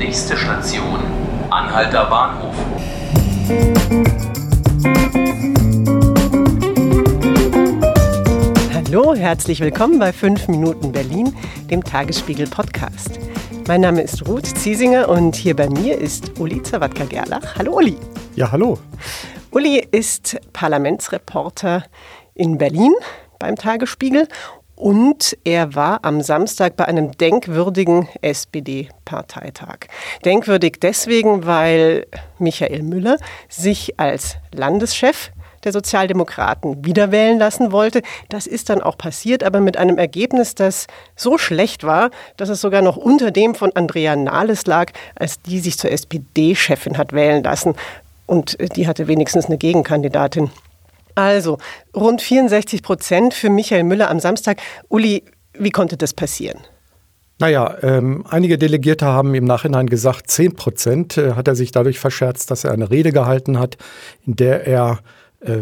Nächste Station, Anhalter Bahnhof. Hallo, herzlich willkommen bei 5 Minuten Berlin, dem Tagesspiegel Podcast. Mein Name ist Ruth Ziesinger und hier bei mir ist Uli Zawadka-Gerlach. Hallo Uli. Ja, hallo. Uli ist Parlamentsreporter in Berlin beim Tagesspiegel und er war am Samstag bei einem denkwürdigen SPD-Parteitag. Denkwürdig deswegen, weil Michael Müller sich als Landeschef der Sozialdemokraten wiederwählen lassen wollte. Das ist dann auch passiert, aber mit einem Ergebnis, das so schlecht war, dass es sogar noch unter dem von Andrea Nahles lag, als die sich zur SPD-Chefin hat wählen lassen. Und die hatte wenigstens eine Gegenkandidatin. Also rund 64 Prozent für Michael Müller am Samstag. Uli, wie konnte das passieren? Naja, ähm, einige Delegierte haben im Nachhinein gesagt, 10 Prozent äh, hat er sich dadurch verscherzt, dass er eine Rede gehalten hat, in der er äh,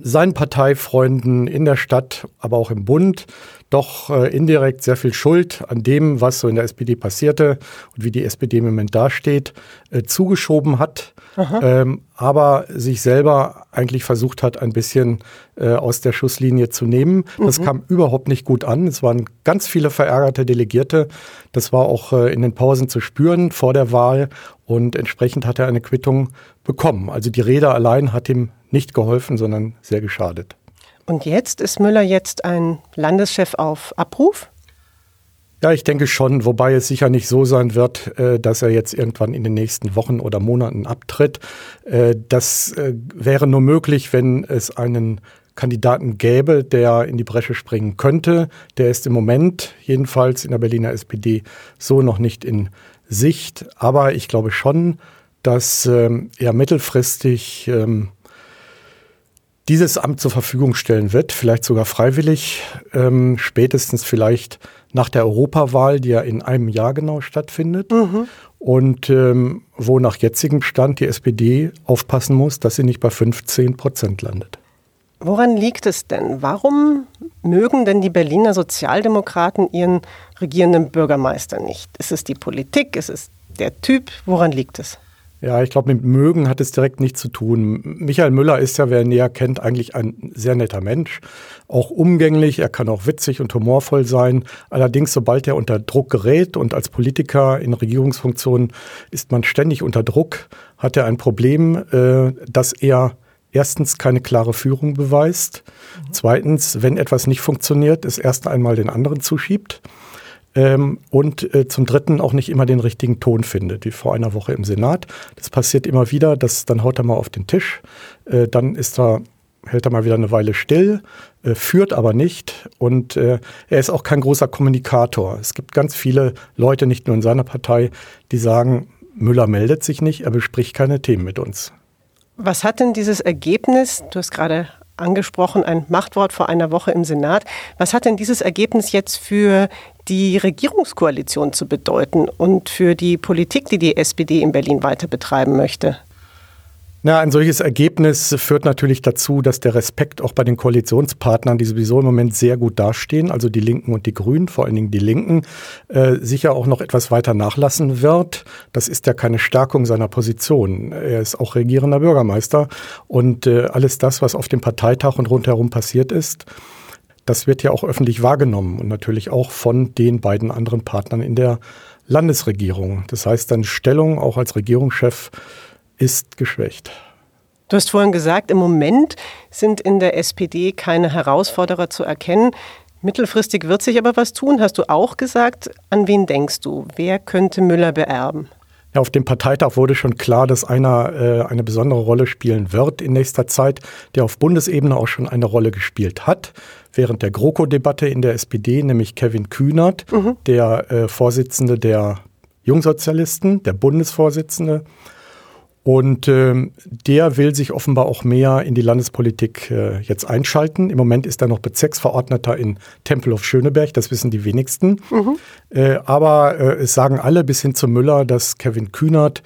seinen Parteifreunden in der Stadt, aber auch im Bund doch äh, indirekt sehr viel Schuld an dem, was so in der SPD passierte und wie die SPD im Moment dasteht, äh, zugeschoben hat, ähm, aber sich selber eigentlich versucht hat, ein bisschen äh, aus der Schusslinie zu nehmen. Das mhm. kam überhaupt nicht gut an. Es waren ganz viele verärgerte Delegierte. Das war auch äh, in den Pausen zu spüren vor der Wahl und entsprechend hat er eine Quittung bekommen. Also die Rede allein hat ihm nicht geholfen, sondern sehr geschadet. Und jetzt ist Müller jetzt ein Landeschef auf Abruf? Ja, ich denke schon, wobei es sicher nicht so sein wird, äh, dass er jetzt irgendwann in den nächsten Wochen oder Monaten abtritt. Äh, das äh, wäre nur möglich, wenn es einen Kandidaten gäbe, der in die Bresche springen könnte. Der ist im Moment jedenfalls in der Berliner SPD so noch nicht in Sicht. Aber ich glaube schon, dass ähm, er mittelfristig ähm, dieses Amt zur Verfügung stellen wird, vielleicht sogar freiwillig, ähm, spätestens vielleicht nach der Europawahl, die ja in einem Jahr genau stattfindet. Mhm. Und ähm, wo nach jetzigem Stand die SPD aufpassen muss, dass sie nicht bei 15 Prozent landet. Woran liegt es denn? Warum mögen denn die Berliner Sozialdemokraten ihren regierenden Bürgermeister nicht? Ist es die Politik? Ist es der Typ? Woran liegt es? Ja, ich glaube, mit mögen hat es direkt nichts zu tun. Michael Müller ist ja, wer ihn näher kennt, eigentlich ein sehr netter Mensch. Auch umgänglich, er kann auch witzig und humorvoll sein. Allerdings, sobald er unter Druck gerät und als Politiker in Regierungsfunktionen ist man ständig unter Druck, hat er ein Problem, äh, dass er erstens keine klare Führung beweist. Mhm. Zweitens, wenn etwas nicht funktioniert, es erst einmal den anderen zuschiebt ähm, und äh, zum Dritten auch nicht immer den richtigen Ton findet, wie vor einer Woche im Senat. Das passiert immer wieder, dass dann haut er mal auf den Tisch, äh, dann ist er hält er mal wieder eine Weile still, äh, führt aber nicht und äh, er ist auch kein großer Kommunikator. Es gibt ganz viele Leute, nicht nur in seiner Partei, die sagen, Müller meldet sich nicht, er bespricht keine Themen mit uns. Was hat denn dieses Ergebnis, du hast gerade angesprochen, ein Machtwort vor einer Woche im Senat. Was hat denn dieses Ergebnis jetzt für die Regierungskoalition zu bedeuten und für die Politik, die die SPD in Berlin weiter betreiben möchte? Na, ein solches Ergebnis führt natürlich dazu, dass der Respekt auch bei den Koalitionspartnern, die sowieso im Moment sehr gut dastehen, also die Linken und die Grünen, vor allen Dingen die Linken, äh, sicher auch noch etwas weiter nachlassen wird. Das ist ja keine Stärkung seiner Position. Er ist auch regierender Bürgermeister und äh, alles das, was auf dem Parteitag und rundherum passiert ist, das wird ja auch öffentlich wahrgenommen und natürlich auch von den beiden anderen Partnern in der Landesregierung. Das heißt, seine Stellung auch als Regierungschef ist geschwächt. Du hast vorhin gesagt, im Moment sind in der SPD keine Herausforderer zu erkennen. Mittelfristig wird sich aber was tun, hast du auch gesagt. An wen denkst du? Wer könnte Müller beerben? Ja, auf dem Parteitag wurde schon klar, dass einer äh, eine besondere Rolle spielen wird in nächster Zeit, der auf Bundesebene auch schon eine Rolle gespielt hat. Während der GroKo-Debatte in der SPD, nämlich Kevin Kühnert, mhm. der äh, Vorsitzende der Jungsozialisten, der Bundesvorsitzende, und äh, der will sich offenbar auch mehr in die Landespolitik äh, jetzt einschalten. Im Moment ist er noch Bezirksverordneter in Tempelhof Schöneberg, das wissen die wenigsten. Mhm. Äh, aber äh, es sagen alle bis hin zu Müller, dass Kevin Kühnert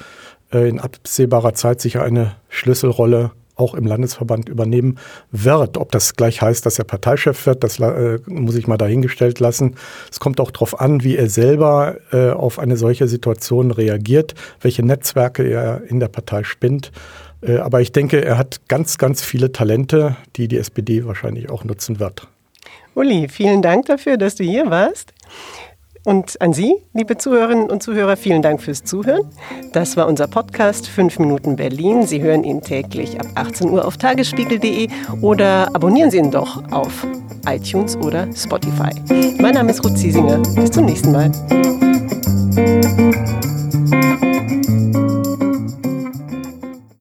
äh, in absehbarer Zeit sicher eine Schlüsselrolle auch im Landesverband übernehmen wird. Ob das gleich heißt, dass er Parteichef wird, das äh, muss ich mal dahingestellt lassen. Es kommt auch darauf an, wie er selber äh, auf eine solche Situation reagiert, welche Netzwerke er in der Partei spinnt. Äh, aber ich denke, er hat ganz, ganz viele Talente, die die SPD wahrscheinlich auch nutzen wird. Uli, vielen Dank dafür, dass du hier warst. Und an Sie, liebe Zuhörerinnen und Zuhörer, vielen Dank fürs Zuhören. Das war unser Podcast 5 Minuten Berlin. Sie hören ihn täglich ab 18 Uhr auf tagesspiegel.de oder abonnieren Sie ihn doch auf iTunes oder Spotify. Mein Name ist Ruth Ziesinger. Bis zum nächsten Mal.